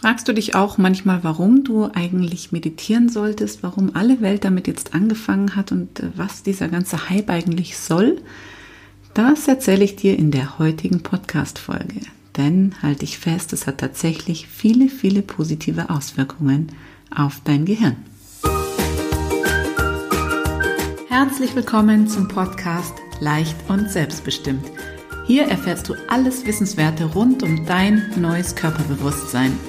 Fragst du dich auch manchmal, warum du eigentlich meditieren solltest, warum alle Welt damit jetzt angefangen hat und äh, was dieser ganze Hype eigentlich soll? Das erzähle ich dir in der heutigen Podcast-Folge. Denn halte ich fest, es hat tatsächlich viele, viele positive Auswirkungen auf dein Gehirn. Herzlich willkommen zum Podcast Leicht und Selbstbestimmt. Hier erfährst du alles Wissenswerte rund um dein neues Körperbewusstsein –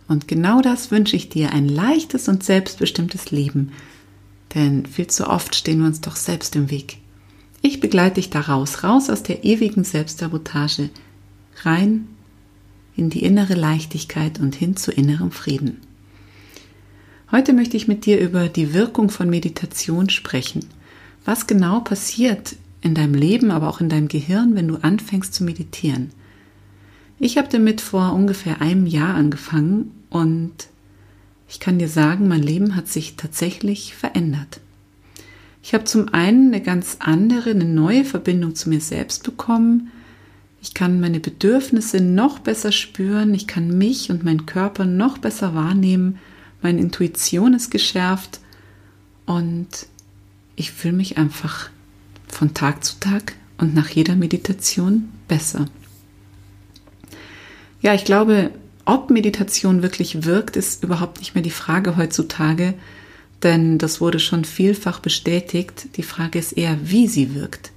Und genau das wünsche ich dir, ein leichtes und selbstbestimmtes Leben. Denn viel zu oft stehen wir uns doch selbst im Weg. Ich begleite dich da raus, raus aus der ewigen Selbstsabotage, rein in die innere Leichtigkeit und hin zu innerem Frieden. Heute möchte ich mit dir über die Wirkung von Meditation sprechen. Was genau passiert in deinem Leben, aber auch in deinem Gehirn, wenn du anfängst zu meditieren? Ich habe damit vor ungefähr einem Jahr angefangen und ich kann dir sagen, mein Leben hat sich tatsächlich verändert. Ich habe zum einen eine ganz andere, eine neue Verbindung zu mir selbst bekommen. Ich kann meine Bedürfnisse noch besser spüren. Ich kann mich und meinen Körper noch besser wahrnehmen. Meine Intuition ist geschärft und ich fühle mich einfach von Tag zu Tag und nach jeder Meditation besser. Ja, ich glaube, ob Meditation wirklich wirkt, ist überhaupt nicht mehr die Frage heutzutage, denn das wurde schon vielfach bestätigt. Die Frage ist eher, wie sie wirkt.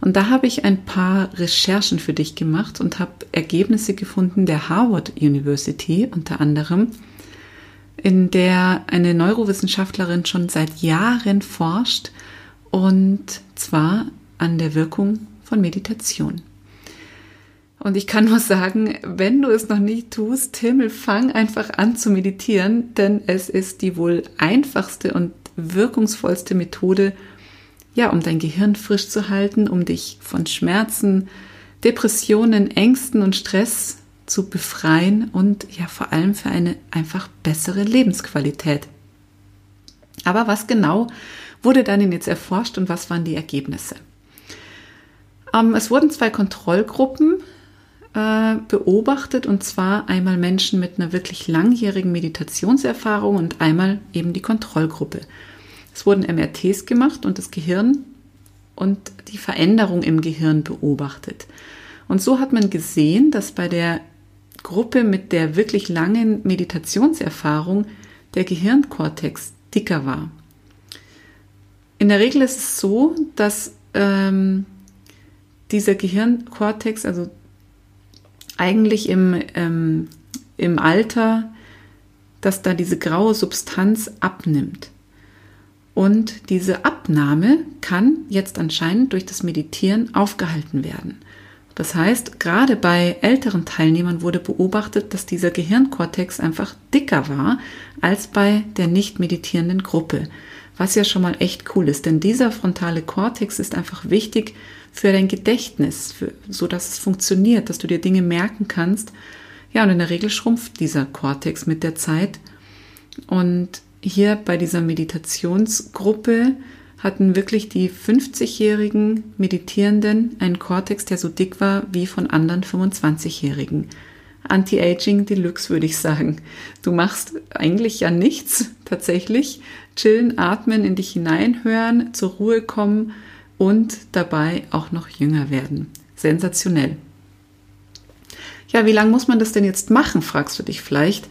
Und da habe ich ein paar Recherchen für dich gemacht und habe Ergebnisse gefunden der Harvard University unter anderem, in der eine Neurowissenschaftlerin schon seit Jahren forscht und zwar an der Wirkung von Meditation. Und ich kann nur sagen, wenn du es noch nicht tust, Himmel, fang einfach an zu meditieren, denn es ist die wohl einfachste und wirkungsvollste Methode, ja, um dein Gehirn frisch zu halten, um dich von Schmerzen, Depressionen, Ängsten und Stress zu befreien und ja, vor allem für eine einfach bessere Lebensqualität. Aber was genau wurde dann jetzt erforscht und was waren die Ergebnisse? Ähm, es wurden zwei Kontrollgruppen äh, beobachtet und zwar einmal Menschen mit einer wirklich langjährigen Meditationserfahrung und einmal eben die Kontrollgruppe. Es wurden MRTs gemacht und das Gehirn und die Veränderung im Gehirn beobachtet. Und so hat man gesehen, dass bei der Gruppe mit der wirklich langen Meditationserfahrung der Gehirnkortex dicker war. In der Regel ist es so, dass ähm, dieser Gehirnkortex, also eigentlich im, ähm, im Alter, dass da diese graue Substanz abnimmt. Und diese Abnahme kann jetzt anscheinend durch das Meditieren aufgehalten werden. Das heißt, gerade bei älteren Teilnehmern wurde beobachtet, dass dieser Gehirnkortex einfach dicker war als bei der nicht meditierenden Gruppe. Was ja schon mal echt cool ist, denn dieser frontale Kortex ist einfach wichtig für dein Gedächtnis, für, so dass es funktioniert, dass du dir Dinge merken kannst. Ja, und in der Regel schrumpft dieser Kortex mit der Zeit. Und hier bei dieser Meditationsgruppe hatten wirklich die 50-jährigen Meditierenden einen Kortex, der so dick war wie von anderen 25-jährigen. Anti-Aging Deluxe würde ich sagen. Du machst eigentlich ja nichts tatsächlich. Chillen, atmen, in dich hineinhören, zur Ruhe kommen und dabei auch noch jünger werden. Sensationell. Ja, wie lange muss man das denn jetzt machen, fragst du dich vielleicht.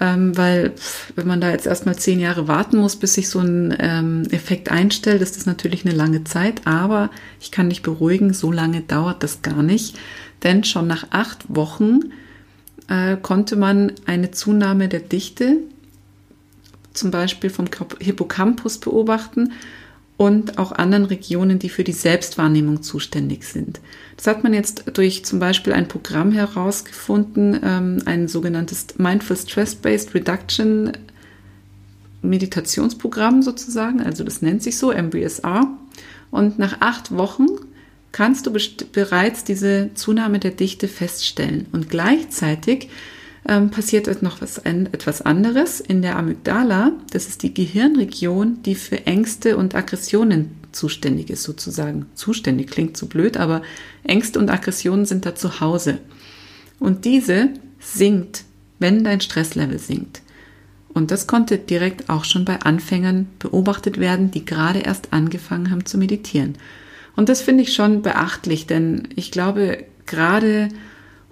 Ähm, weil wenn man da jetzt erstmal zehn Jahre warten muss, bis sich so ein ähm, Effekt einstellt, ist das natürlich eine lange Zeit. Aber ich kann dich beruhigen, so lange dauert das gar nicht. Denn schon nach acht Wochen äh, konnte man eine Zunahme der Dichte zum Beispiel vom Hippocampus beobachten und auch anderen Regionen, die für die Selbstwahrnehmung zuständig sind. Das hat man jetzt durch zum Beispiel ein Programm herausgefunden, ähm, ein sogenanntes Mindful Stress-Based Reduction Meditationsprogramm sozusagen, also das nennt sich so, MBSR. Und nach acht Wochen kannst du bereits diese Zunahme der Dichte feststellen. Und gleichzeitig ähm, passiert noch was, etwas anderes in der Amygdala. Das ist die Gehirnregion, die für Ängste und Aggressionen zuständig ist, sozusagen. Zuständig klingt zu blöd, aber Ängste und Aggressionen sind da zu Hause. Und diese sinkt, wenn dein Stresslevel sinkt. Und das konnte direkt auch schon bei Anfängern beobachtet werden, die gerade erst angefangen haben zu meditieren. Und das finde ich schon beachtlich, denn ich glaube, gerade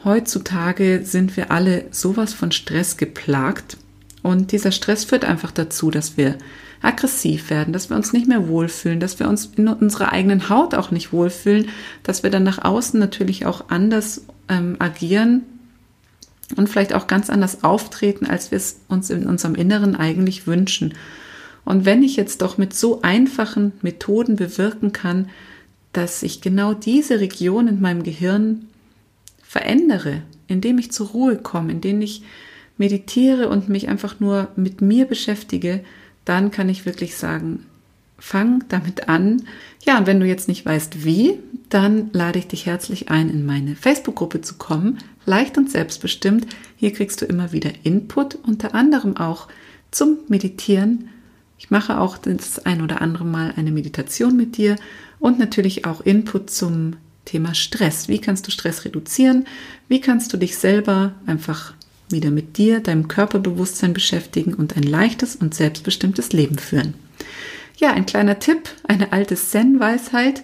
heutzutage sind wir alle sowas von Stress geplagt. Und dieser Stress führt einfach dazu, dass wir aggressiv werden, dass wir uns nicht mehr wohlfühlen, dass wir uns in unserer eigenen Haut auch nicht wohlfühlen, dass wir dann nach außen natürlich auch anders ähm, agieren und vielleicht auch ganz anders auftreten, als wir es uns in unserem Inneren eigentlich wünschen. Und wenn ich jetzt doch mit so einfachen Methoden bewirken kann, dass ich genau diese Region in meinem Gehirn verändere, indem ich zur Ruhe komme, indem ich meditiere und mich einfach nur mit mir beschäftige, dann kann ich wirklich sagen, fang damit an. Ja, und wenn du jetzt nicht weißt, wie, dann lade ich dich herzlich ein, in meine Facebook-Gruppe zu kommen. Leicht und selbstbestimmt. Hier kriegst du immer wieder Input, unter anderem auch zum Meditieren. Ich mache auch das ein oder andere Mal eine Meditation mit dir und natürlich auch Input zum Thema Stress. Wie kannst du Stress reduzieren? Wie kannst du dich selber einfach wieder mit dir, deinem Körperbewusstsein beschäftigen und ein leichtes und selbstbestimmtes Leben führen? Ja, ein kleiner Tipp, eine alte Zen-Weisheit.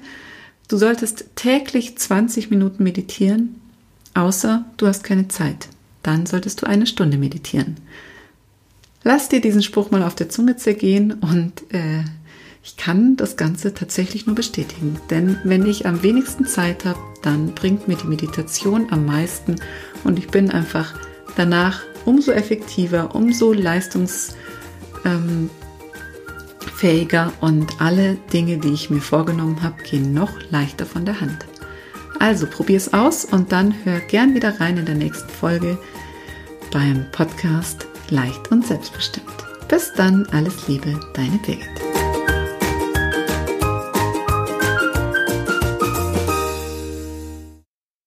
Du solltest täglich 20 Minuten meditieren, außer du hast keine Zeit. Dann solltest du eine Stunde meditieren. Lass dir diesen Spruch mal auf der Zunge zergehen und äh, ich kann das Ganze tatsächlich nur bestätigen. Denn wenn ich am wenigsten Zeit habe, dann bringt mir die Meditation am meisten und ich bin einfach danach umso effektiver, umso leistungs ähm, und alle Dinge, die ich mir vorgenommen habe, gehen noch leichter von der Hand. Also probier es aus und dann hör gern wieder rein in der nächsten Folge beim Podcast Leicht und Selbstbestimmt. Bis dann, alles Liebe, deine Birgit.